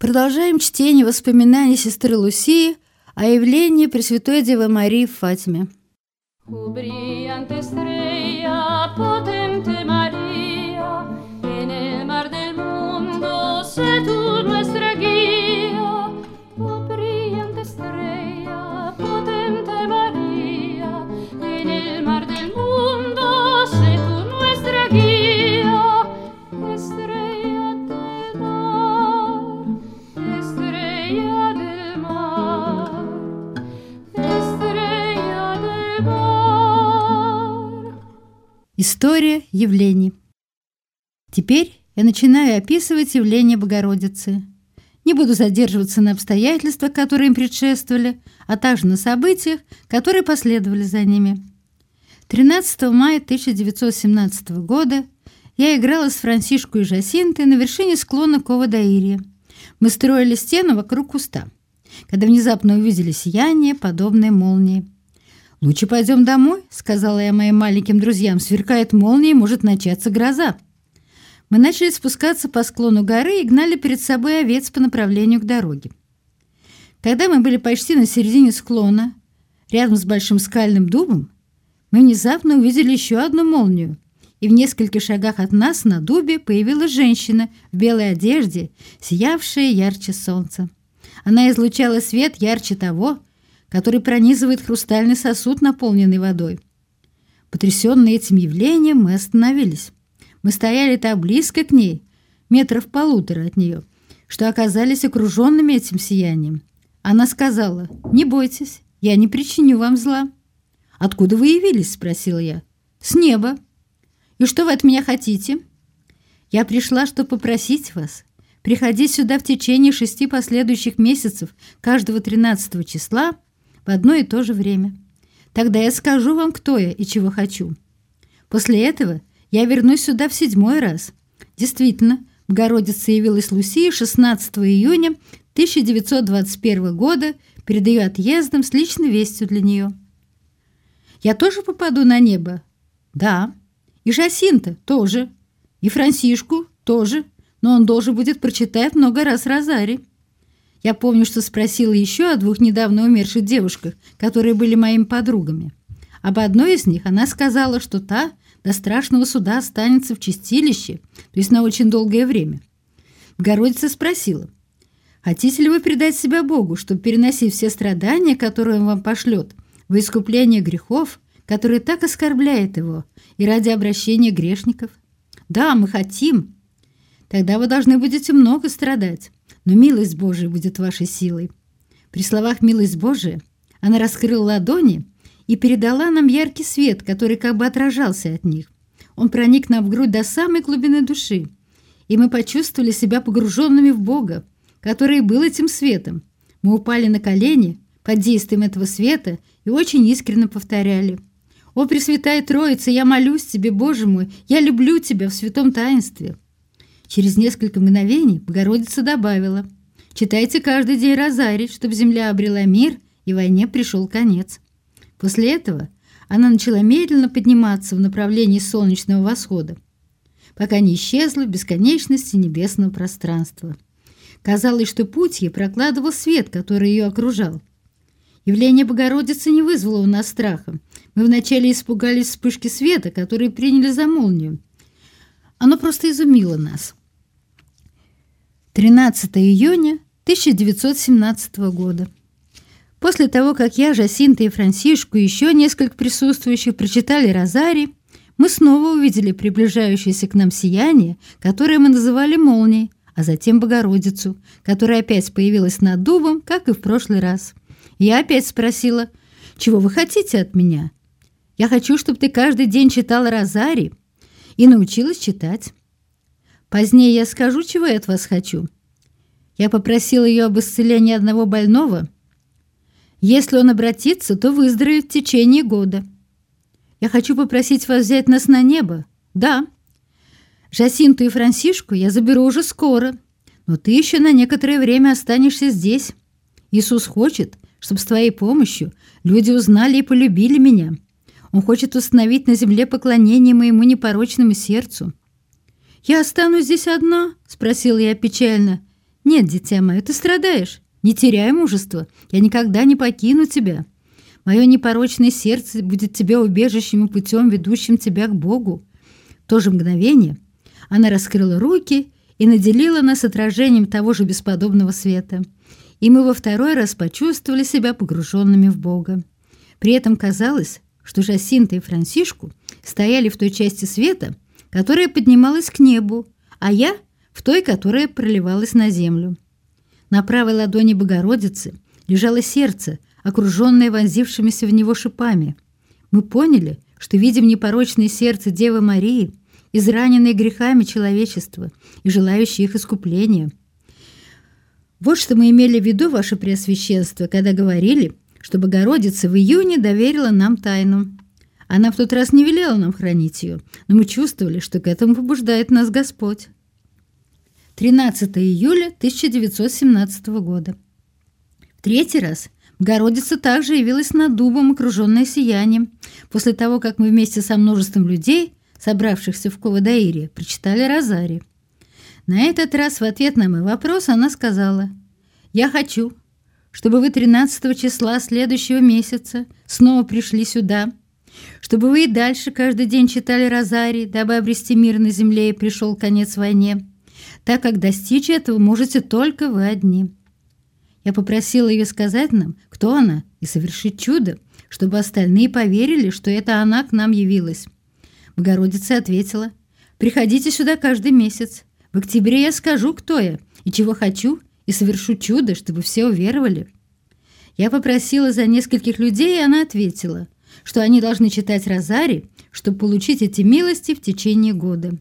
Продолжаем чтение воспоминаний сестры Лусии о явлении Пресвятой Девы Марии в Фатиме. История явлений. Теперь я начинаю описывать явление Богородицы. Не буду задерживаться на обстоятельствах, которые им предшествовали, а также на событиях, которые последовали за ними. 13 мая 1917 года я играла с Франсишку и Жасинтой на вершине склона Кова-Даирия. Мы строили стену вокруг куста, когда внезапно увидели сияние, подобное молнии. «Лучше пойдем домой», — сказала я моим маленьким друзьям. «Сверкает молния, может начаться гроза». Мы начали спускаться по склону горы и гнали перед собой овец по направлению к дороге. Когда мы были почти на середине склона, рядом с большим скальным дубом, мы внезапно увидели еще одну молнию, и в нескольких шагах от нас на дубе появилась женщина в белой одежде, сиявшая ярче солнца. Она излучала свет ярче того, который пронизывает хрустальный сосуд, наполненный водой. Потрясенные этим явлением, мы остановились. Мы стояли так близко к ней, метров полутора от нее, что оказались окруженными этим сиянием. Она сказала, «Не бойтесь, я не причиню вам зла». «Откуда вы явились?» – спросила я. «С неба». «И что вы от меня хотите?» «Я пришла, чтобы попросить вас приходить сюда в течение шести последующих месяцев каждого 13 числа в одно и то же время. Тогда я скажу вам, кто я и чего хочу. После этого я вернусь сюда в седьмой раз. Действительно, Богородица явилась Лусии 16 июня 1921 года перед ее отъездом с личной вестью для нее. Я тоже попаду на небо? Да. И Жасинта тоже. И Франсишку тоже. Но он должен будет прочитать много раз Розари. Я помню, что спросила еще о двух недавно умерших девушках, которые были моими подругами. Об одной из них она сказала, что та до страшного суда останется в чистилище, то есть на очень долгое время. Богородица спросила, «Хотите ли вы предать себя Богу, чтобы переносить все страдания, которые Он вам пошлет, во искупление грехов, которые так оскорбляет Его, и ради обращения грешников?» «Да, мы хотим». «Тогда вы должны будете много страдать но милость Божия будет вашей силой». При словах «милость Божия» она раскрыла ладони и передала нам яркий свет, который как бы отражался от них. Он проник нам в грудь до самой глубины души, и мы почувствовали себя погруженными в Бога, который был этим светом. Мы упали на колени под действием этого света и очень искренне повторяли «О, Пресвятая Троица, я молюсь Тебе, Боже мой, я люблю Тебя в святом таинстве». Через несколько мгновений Богородица добавила «Читайте каждый день розарий, чтобы земля обрела мир и войне пришел конец». После этого она начала медленно подниматься в направлении солнечного восхода, пока не исчезла в бесконечности небесного пространства. Казалось, что путь ей прокладывал свет, который ее окружал. Явление Богородицы не вызвало у нас страха. Мы вначале испугались вспышки света, которые приняли за молнию. Оно просто изумило нас. 13 июня 1917 года. После того, как я, Жасинта и Франсишку и еще несколько присутствующих прочитали Розари, мы снова увидели приближающееся к нам сияние, которое мы называли молнией, а затем Богородицу, которая опять появилась над дубом, как и в прошлый раз. Я опять спросила, «Чего вы хотите от меня?» «Я хочу, чтобы ты каждый день читала Розари и научилась читать». Позднее я скажу, чего я от вас хочу. Я попросил ее об исцелении одного больного. Если он обратится, то выздоровеет в течение года. Я хочу попросить вас взять нас на небо. Да. Жасинту и Франсишку я заберу уже скоро, но ты еще на некоторое время останешься здесь. Иисус хочет, чтобы с твоей помощью люди узнали и полюбили меня. Он хочет установить на земле поклонение моему непорочному сердцу. «Я останусь здесь одна?» — спросила я печально. «Нет, дитя мое, ты страдаешь. Не теряй мужества. Я никогда не покину тебя. Мое непорочное сердце будет тебе убежищем и путем, ведущим тебя к Богу». В то же мгновение она раскрыла руки и наделила нас отражением того же бесподобного света. И мы во второй раз почувствовали себя погруженными в Бога. При этом казалось, что Жасинта и Франсишку стояли в той части света, которая поднималась к небу, а я — в той, которая проливалась на землю. На правой ладони Богородицы лежало сердце, окруженное вонзившимися в него шипами. Мы поняли, что видим непорочное сердце Девы Марии, израненное грехами человечества и желающее их искупления. Вот что мы имели в виду, Ваше Преосвященство, когда говорили, что Богородица в июне доверила нам тайну. Она в тот раз не велела нам хранить ее, но мы чувствовали, что к этому побуждает нас Господь. 13 июля 1917 года. В третий раз Богородица также явилась над дубом, окруженная сиянием, после того, как мы вместе со множеством людей, собравшихся в Ковадаире, прочитали Розари. На этот раз в ответ на мой вопрос она сказала, «Я хочу, чтобы вы 13 числа следующего месяца снова пришли сюда, чтобы вы и дальше каждый день читали Розари, дабы обрести мир на земле и пришел конец войне, так как достичь этого можете только вы одни. Я попросила ее сказать нам, кто она, и совершить чудо, чтобы остальные поверили, что это она к нам явилась. Богородица ответила, «Приходите сюда каждый месяц. В октябре я скажу, кто я и чего хочу, и совершу чудо, чтобы все уверовали». Я попросила за нескольких людей, и она ответила, что они должны читать Розари, чтобы получить эти милости в течение года.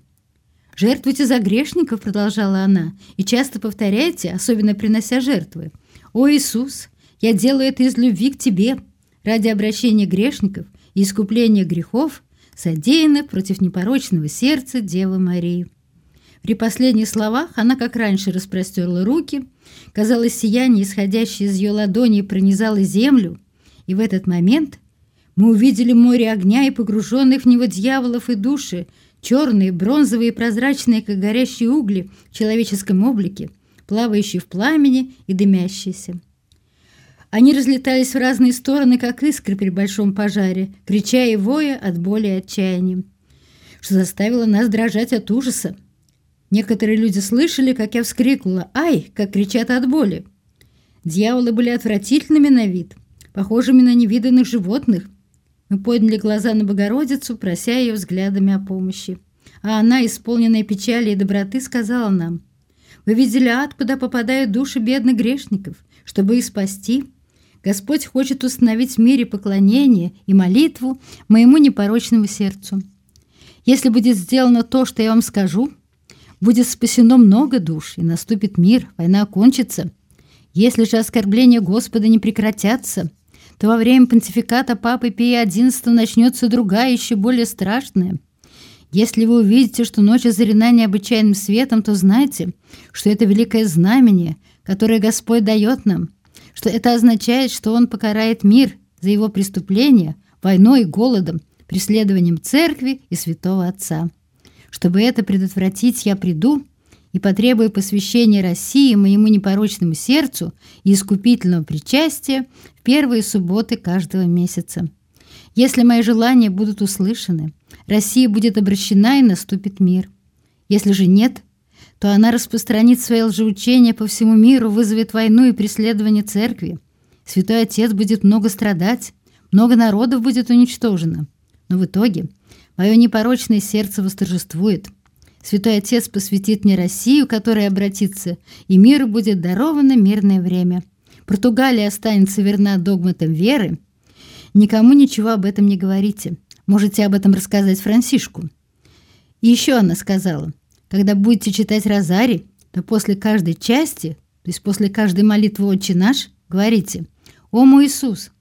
«Жертвуйте за грешников», — продолжала она, «и часто повторяйте, особенно принося жертвы. О Иисус, я делаю это из любви к Тебе, ради обращения грешников и искупления грехов, содеянных против непорочного сердца Девы Марии». При последних словах она, как раньше, распростерла руки. Казалось, сияние, исходящее из ее ладони, пронизало землю. И в этот момент мы увидели море огня и погруженных в него дьяволов и души, черные, бронзовые, прозрачные, как горящие угли в человеческом облике, плавающие в пламени и дымящиеся. Они разлетались в разные стороны, как искры при большом пожаре, крича и воя от боли и отчаяния, что заставило нас дрожать от ужаса. Некоторые люди слышали, как я вскрикнула «Ай!», как кричат от боли. Дьяволы были отвратительными на вид, похожими на невиданных животных – мы подняли глаза на Богородицу, прося ее взглядами о помощи. А она, исполненная печали и доброты, сказала нам, «Вы видели ад, куда попадают души бедных грешников, чтобы их спасти. Господь хочет установить в мире поклонение и молитву моему непорочному сердцу. Если будет сделано то, что я вам скажу, будет спасено много душ, и наступит мир, война кончится. Если же оскорбления Господа не прекратятся, то во время понтификата Папы Пия XI начнется другая, еще более страшная. Если вы увидите, что ночь озарена необычайным светом, то знайте, что это великое знамение, которое Господь дает нам, что это означает, что Он покарает мир за его преступления, войной и голодом, преследованием церкви и святого Отца. Чтобы это предотвратить, я приду и потребую посвящения России моему непорочному сердцу и искупительного причастия в первые субботы каждого месяца. Если мои желания будут услышаны, Россия будет обращена и наступит мир. Если же нет, то она распространит свои лжеучения по всему миру, вызовет войну и преследование церкви. Святой Отец будет много страдать, много народов будет уничтожено. Но в итоге мое непорочное сердце восторжествует – Святой Отец посвятит мне Россию, которая обратится, и миру будет даровано мирное время. Португалия останется верна догматам веры. Никому ничего об этом не говорите. Можете об этом рассказать Франсишку. И еще она сказала, когда будете читать Розари, то после каждой части, то есть после каждой молитвы «Отче наш», говорите «О мой Иисус,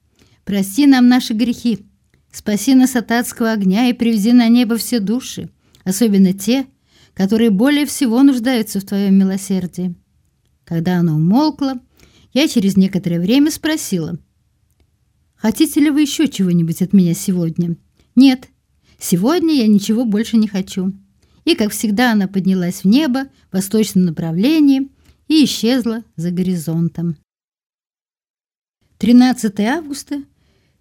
прости нам наши грехи, спаси нас от адского огня и приведи на небо все души, особенно те, которые более всего нуждаются в твоем милосердии. Когда она умолкла, я через некоторое время спросила, «Хотите ли вы еще чего-нибудь от меня сегодня?» «Нет, сегодня я ничего больше не хочу». И, как всегда, она поднялась в небо в восточном направлении и исчезла за горизонтом. 13 августа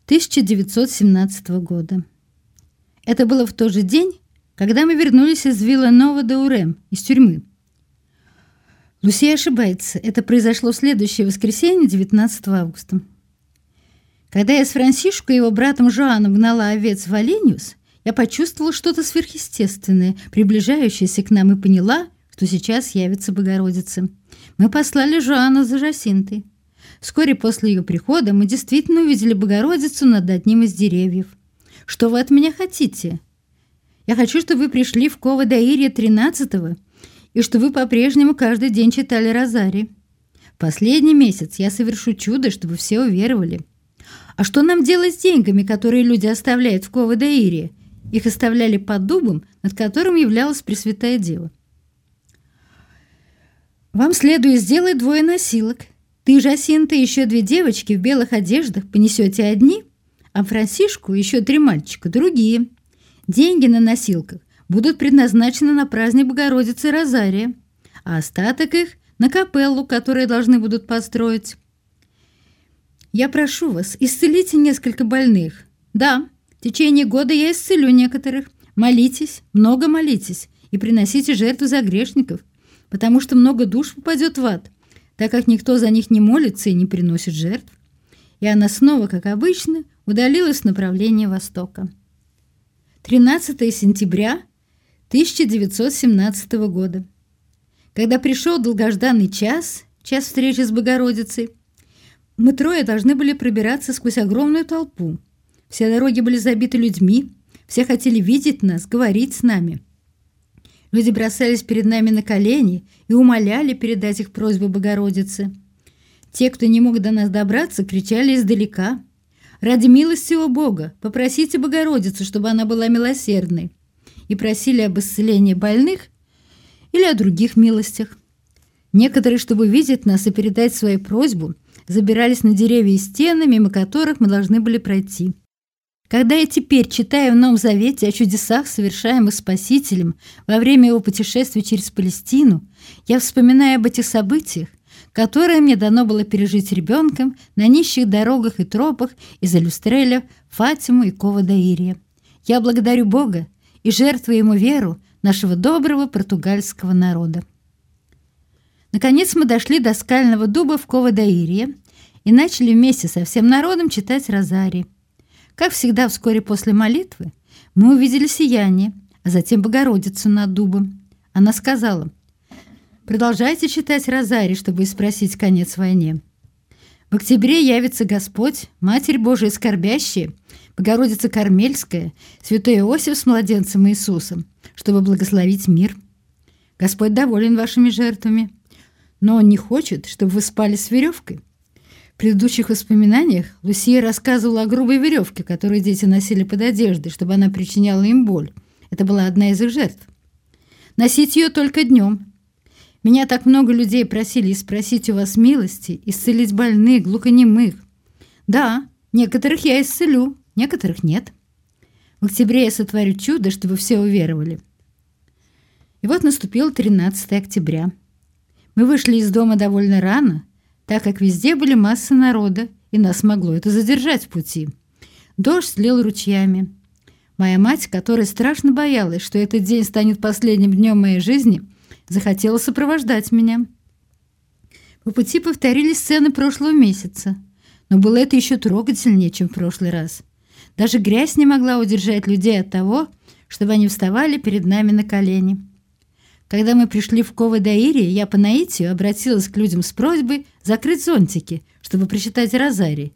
1917 года. Это было в тот же день, когда мы вернулись из вилла Нова де Урем, из тюрьмы. Лусия ошибается. Это произошло в следующее воскресенье, 19 августа. Когда я с Франсишко и его братом Жоаном гнала овец в Оленюс, я почувствовала что-то сверхъестественное, приближающееся к нам, и поняла, что сейчас явится Богородица. Мы послали Жоана за Жасинтой. Вскоре после ее прихода мы действительно увидели Богородицу над одним из деревьев. «Что вы от меня хотите?» «Я хочу, чтобы вы пришли в Кова-Даирье 13-го и что вы по-прежнему каждый день читали Розари. Последний месяц я совершу чудо, чтобы все уверовали. А что нам делать с деньгами, которые люди оставляют в Кова-Даирье? Их оставляли под дубом, над которым являлась Пресвятая Дева. Вам следует сделать двое носилок – ты, Жасинта, еще две девочки в белых одеждах понесете одни, а Франсишку еще три мальчика другие. Деньги на носилках будут предназначены на праздник Богородицы Розария, а остаток их на капеллу, которую должны будут построить. Я прошу вас, исцелите несколько больных. Да, в течение года я исцелю некоторых. Молитесь, много молитесь и приносите жертву за грешников, потому что много душ попадет в ад – так как никто за них не молится и не приносит жертв, и она снова, как обычно, удалилась в направлении востока. 13 сентября 1917 года. Когда пришел долгожданный час, час встречи с Богородицей, мы трое должны были пробираться сквозь огромную толпу. Все дороги были забиты людьми, все хотели видеть нас, говорить с нами – Люди бросались перед нами на колени и умоляли передать их просьбу Богородице. Те, кто не мог до нас добраться, кричали издалека. «Ради милости о Бога, попросите Богородицу, чтобы она была милосердной» и просили об исцелении больных или о других милостях. Некоторые, чтобы видеть нас и передать свою просьбу, забирались на деревья и стены, мимо которых мы должны были пройти. Когда я теперь читаю в Новом Завете о чудесах, совершаемых Спасителем во время его путешествия через Палестину, я вспоминаю об этих событиях, которые мне дано было пережить ребенком на нищих дорогах и тропах из Алюстреля, Фатиму и Кова-Даирия. Я благодарю Бога и жертвую ему веру нашего доброго португальского народа. Наконец мы дошли до скального дуба в Кова-Даирия и начали вместе со всем народом читать Розарий. Как всегда, вскоре после молитвы мы увидели сияние, а затем Богородицу над дубом. Она сказала, «Продолжайте читать Розарий, чтобы спросить конец войне. В октябре явится Господь, Матерь Божия скорбящая, Богородица Кармельская, Святой Иосиф с младенцем Иисусом, чтобы благословить мир. Господь доволен вашими жертвами, но Он не хочет, чтобы вы спали с веревкой. В предыдущих воспоминаниях Лусия рассказывала о грубой веревке, которую дети носили под одеждой, чтобы она причиняла им боль. Это была одна из их жертв. Носить ее только днем. Меня так много людей просили спросить у вас милости, исцелить больных, глухонемых. Да, некоторых я исцелю, некоторых нет. В октябре я сотворю чудо, чтобы все уверовали. И вот наступил 13 октября. Мы вышли из дома довольно рано, так как везде были массы народа, и нас могло это задержать в пути. Дождь лил ручьями. Моя мать, которая страшно боялась, что этот день станет последним днем моей жизни, захотела сопровождать меня. По пути повторились сцены прошлого месяца, но было это еще трогательнее, чем в прошлый раз. Даже грязь не могла удержать людей от того, чтобы они вставали перед нами на колени. Когда мы пришли в Кова-Даири, я по наитию обратилась к людям с просьбой закрыть зонтики, чтобы прочитать розарий.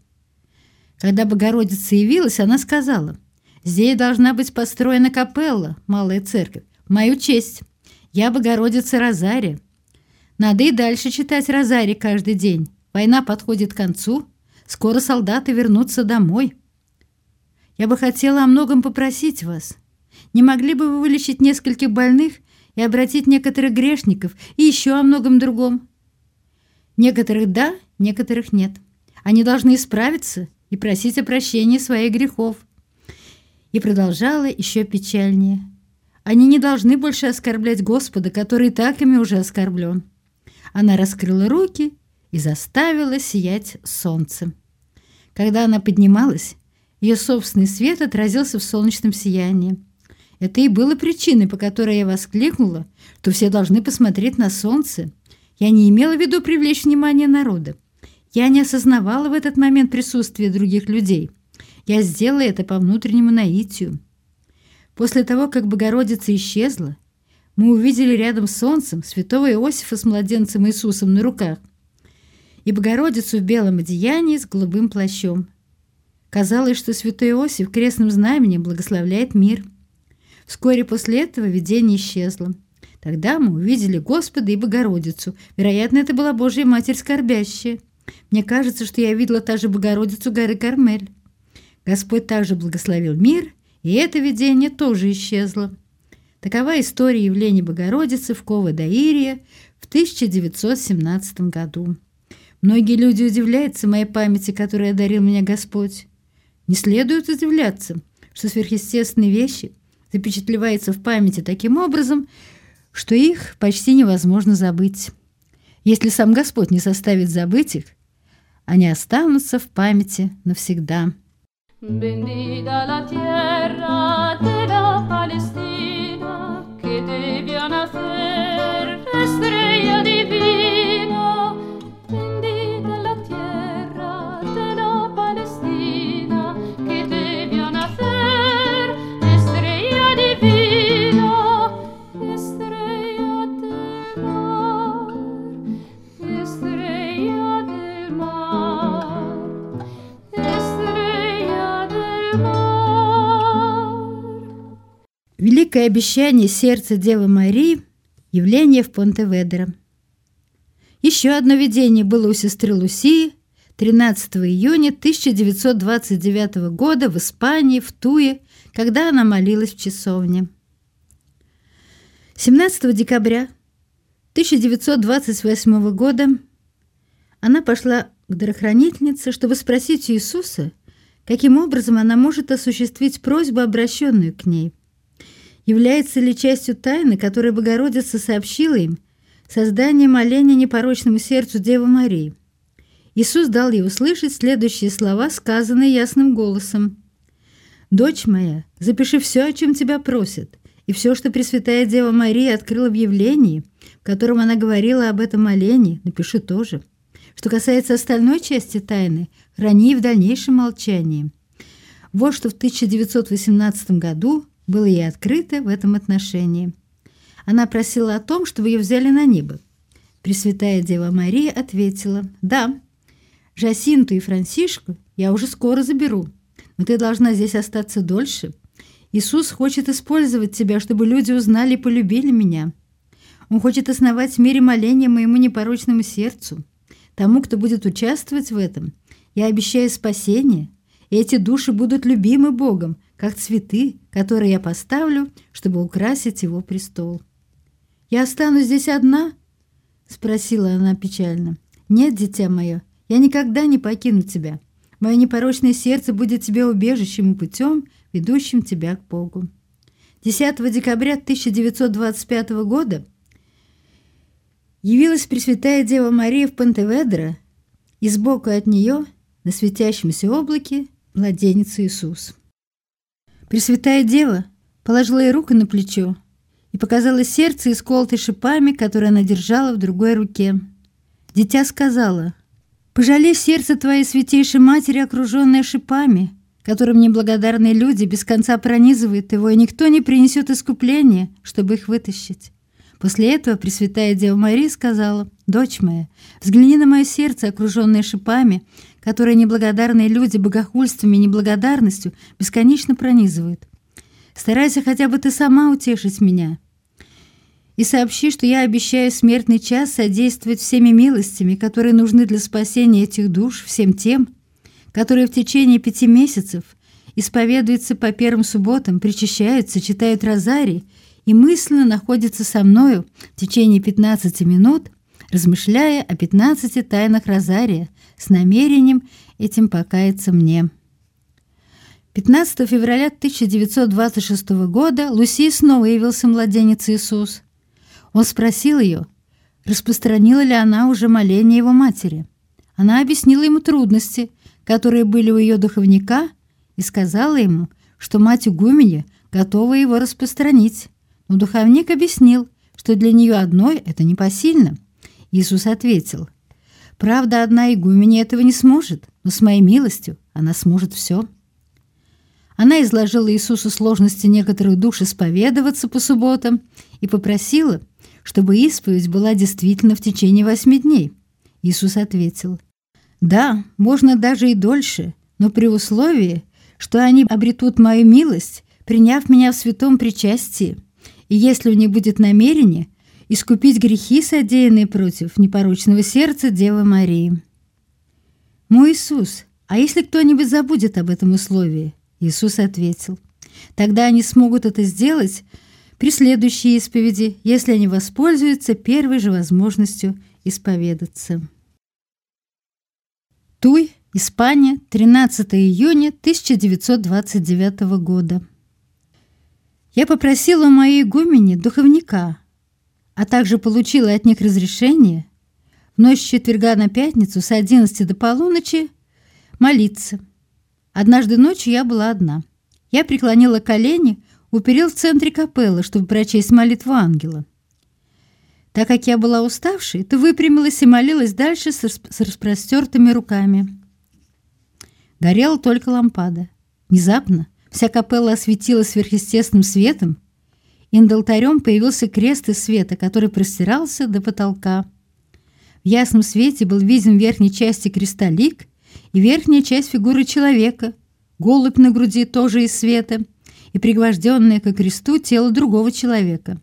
Когда Богородица явилась, она сказала, «Здесь должна быть построена капелла, малая церковь, мою честь. Я Богородица Розария. Надо и дальше читать розарий каждый день. Война подходит к концу, скоро солдаты вернутся домой. Я бы хотела о многом попросить вас. Не могли бы вы вылечить нескольких больных и обратить некоторых грешников и еще о многом другом. Некоторых да, некоторых нет. Они должны исправиться и просить о прощении своих грехов. И продолжала еще печальнее. Они не должны больше оскорблять Господа, который так ими уже оскорблен. Она раскрыла руки и заставила сиять солнце. Когда она поднималась, ее собственный свет отразился в солнечном сиянии. Это и было причиной, по которой я воскликнула, что все должны посмотреть на солнце. Я не имела в виду привлечь внимание народа. Я не осознавала в этот момент присутствия других людей. Я сделала это по внутреннему наитию. После того, как Богородица исчезла, мы увидели рядом с солнцем святого Иосифа с младенцем Иисусом на руках и Богородицу в белом одеянии с голубым плащом. Казалось, что святой Иосиф крестным знаменем благословляет мир. Вскоре после этого видение исчезло. Тогда мы увидели Господа и Богородицу. Вероятно, это была Божья Матерь скорбящая. Мне кажется, что я видела та же Богородицу горы Кармель. Господь также благословил мир, и это видение тоже исчезло. Такова история явления Богородицы в Кова-Даирия в 1917 году. Многие люди удивляются моей памяти, которой одарил меня Господь. Не следует удивляться, что сверхъестественные вещи запечатлеваются в памяти таким образом, что их почти невозможно забыть. Если сам Господь не составит забыть их, они останутся в памяти навсегда. Bendita la tierra de la Palestina Великое обещание сердца Девы Марии – явление в Понтеведеро. Еще одно видение было у сестры Лусии 13 июня 1929 года в Испании, в Туе, когда она молилась в часовне. 17 декабря 1928 года она пошла к дарохранительнице, чтобы спросить у Иисуса, каким образом она может осуществить просьбу, обращенную к ней. Является ли частью тайны, которую Богородица сообщила им, создание моления непорочному сердцу Девы Марии? Иисус дал ей услышать следующие слова, сказанные ясным голосом. «Дочь моя, запиши все, о чем тебя просят, и все, что Пресвятая Дева Мария открыла в явлении, в котором она говорила об этом молении, напиши тоже». Что касается остальной части тайны, храни в дальнейшем молчании. Вот что в 1918 году было ей открыто в этом отношении. Она просила о том, чтобы ее взяли на небо. Пресвятая Дева Мария ответила, «Да, Жасинту и Франсишку я уже скоро заберу, но ты должна здесь остаться дольше. Иисус хочет использовать тебя, чтобы люди узнали и полюбили меня. Он хочет основать в мире моления моему непорочному сердцу. Тому, кто будет участвовать в этом, я обещаю спасение, и эти души будут любимы Богом, как цветы, которые я поставлю, чтобы украсить его престол. «Я останусь здесь одна?» — спросила она печально. «Нет, дитя мое, я никогда не покину тебя. Мое непорочное сердце будет тебе убежищем и путем, ведущим тебя к Богу». 10 декабря 1925 года явилась Пресвятая Дева Мария в Пантеведро, и сбоку от нее, на светящемся облаке, младенец Иисус. Пресвятая Дева положила ей руку на плечо и показала сердце, исколотое шипами, которое она держала в другой руке. Дитя сказала, «Пожалей сердце твоей святейшей матери, окруженное шипами, которым неблагодарные люди без конца пронизывают его, и никто не принесет искупления, чтобы их вытащить». После этого Пресвятая Дева Мария сказала, «Дочь моя, взгляни на мое сердце, окруженное шипами, которые неблагодарные люди богохульством и неблагодарностью бесконечно пронизывают. Старайся хотя бы ты сама утешить меня. И сообщи, что я обещаю смертный час содействовать всеми милостями, которые нужны для спасения этих душ, всем тем, которые в течение пяти месяцев исповедуются по первым субботам, причащаются, читают розарий и мысленно находится со мною в течение 15 минут, размышляя о 15 тайнах Розария с намерением этим покаяться мне. 15 февраля 1926 года Луси снова явился младенец Иисус. Он спросил ее, распространила ли она уже моление его матери. Она объяснила ему трудности, которые были у ее духовника, и сказала ему, что мать игуменя готова его распространить. Но духовник объяснил, что для нее одной это непосильно. Иисус ответил, «Правда, одна игуменя этого не сможет, но с моей милостью она сможет все». Она изложила Иисусу сложности некоторых душ исповедоваться по субботам и попросила, чтобы исповедь была действительно в течение восьми дней. Иисус ответил, «Да, можно даже и дольше, но при условии, что они обретут мою милость, приняв меня в святом причастии, и если у них будет намерение искупить грехи, содеянные против непорочного сердца Девы Марии». «Мой Иисус, а если кто-нибудь забудет об этом условии?» Иисус ответил, «Тогда они смогут это сделать при следующей исповеди, если они воспользуются первой же возможностью исповедаться». Туй, Испания, 13 июня 1929 года. Я попросила у моей игумени духовника, а также получила от них разрешение в ночь четверга на пятницу с 11 до полуночи молиться – Однажды ночью я была одна. Я преклонила колени у в центре капеллы, чтобы прочесть молитву ангела. Так как я была уставшей, то выпрямилась и молилась дальше с, расп с распростертыми руками. Горела только лампада. Внезапно вся капелла осветилась сверхъестественным светом, и над алтарем появился крест из света, который простирался до потолка. В ясном свете был виден в верхней части креста и верхняя часть фигуры человека, голубь на груди тоже из света, и пригвожденное к кресту тело другого человека.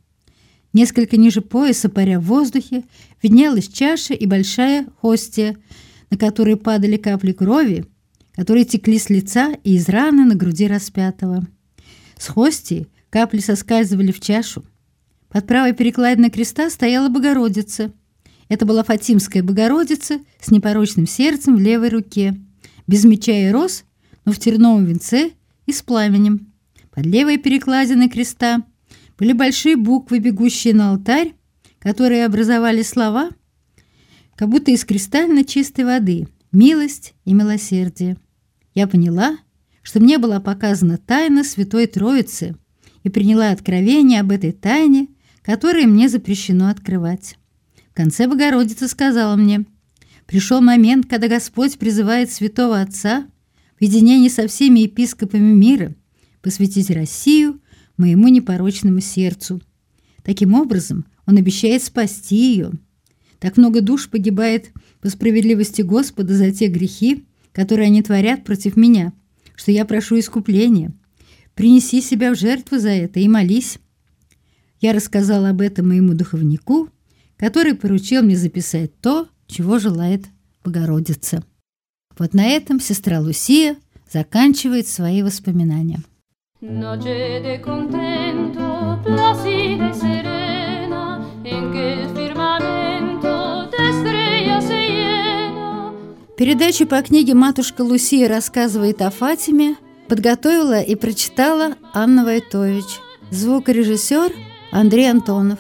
Несколько ниже пояса, паря в воздухе, виднелась чаша и большая хостия, на которые падали капли крови, которые текли с лица и из раны на груди распятого. С хостии капли соскальзывали в чашу. Под правой перекладиной креста стояла Богородица – это была Фатимская Богородица с непорочным сердцем в левой руке, без меча и роз, но в терновом венце и с пламенем. Под левой перекладиной креста были большие буквы, бегущие на алтарь, которые образовали слова, как будто из кристально чистой воды «Милость и милосердие». Я поняла, что мне была показана тайна Святой Троицы и приняла откровение об этой тайне, которое мне запрещено открывать конце Богородица сказала мне, «Пришел момент, когда Господь призывает святого Отца в единении со всеми епископами мира посвятить Россию моему непорочному сердцу. Таким образом, Он обещает спасти ее. Так много душ погибает по справедливости Господа за те грехи, которые они творят против меня, что я прошу искупления. Принеси себя в жертву за это и молись». Я рассказала об этом моему духовнику, который поручил мне записать то, чего желает Богородица. Вот на этом сестра Лусия заканчивает свои воспоминания. Передачу по книге «Матушка Лусия рассказывает о Фатиме» подготовила и прочитала Анна Войтович. Звукорежиссер Андрей Антонов.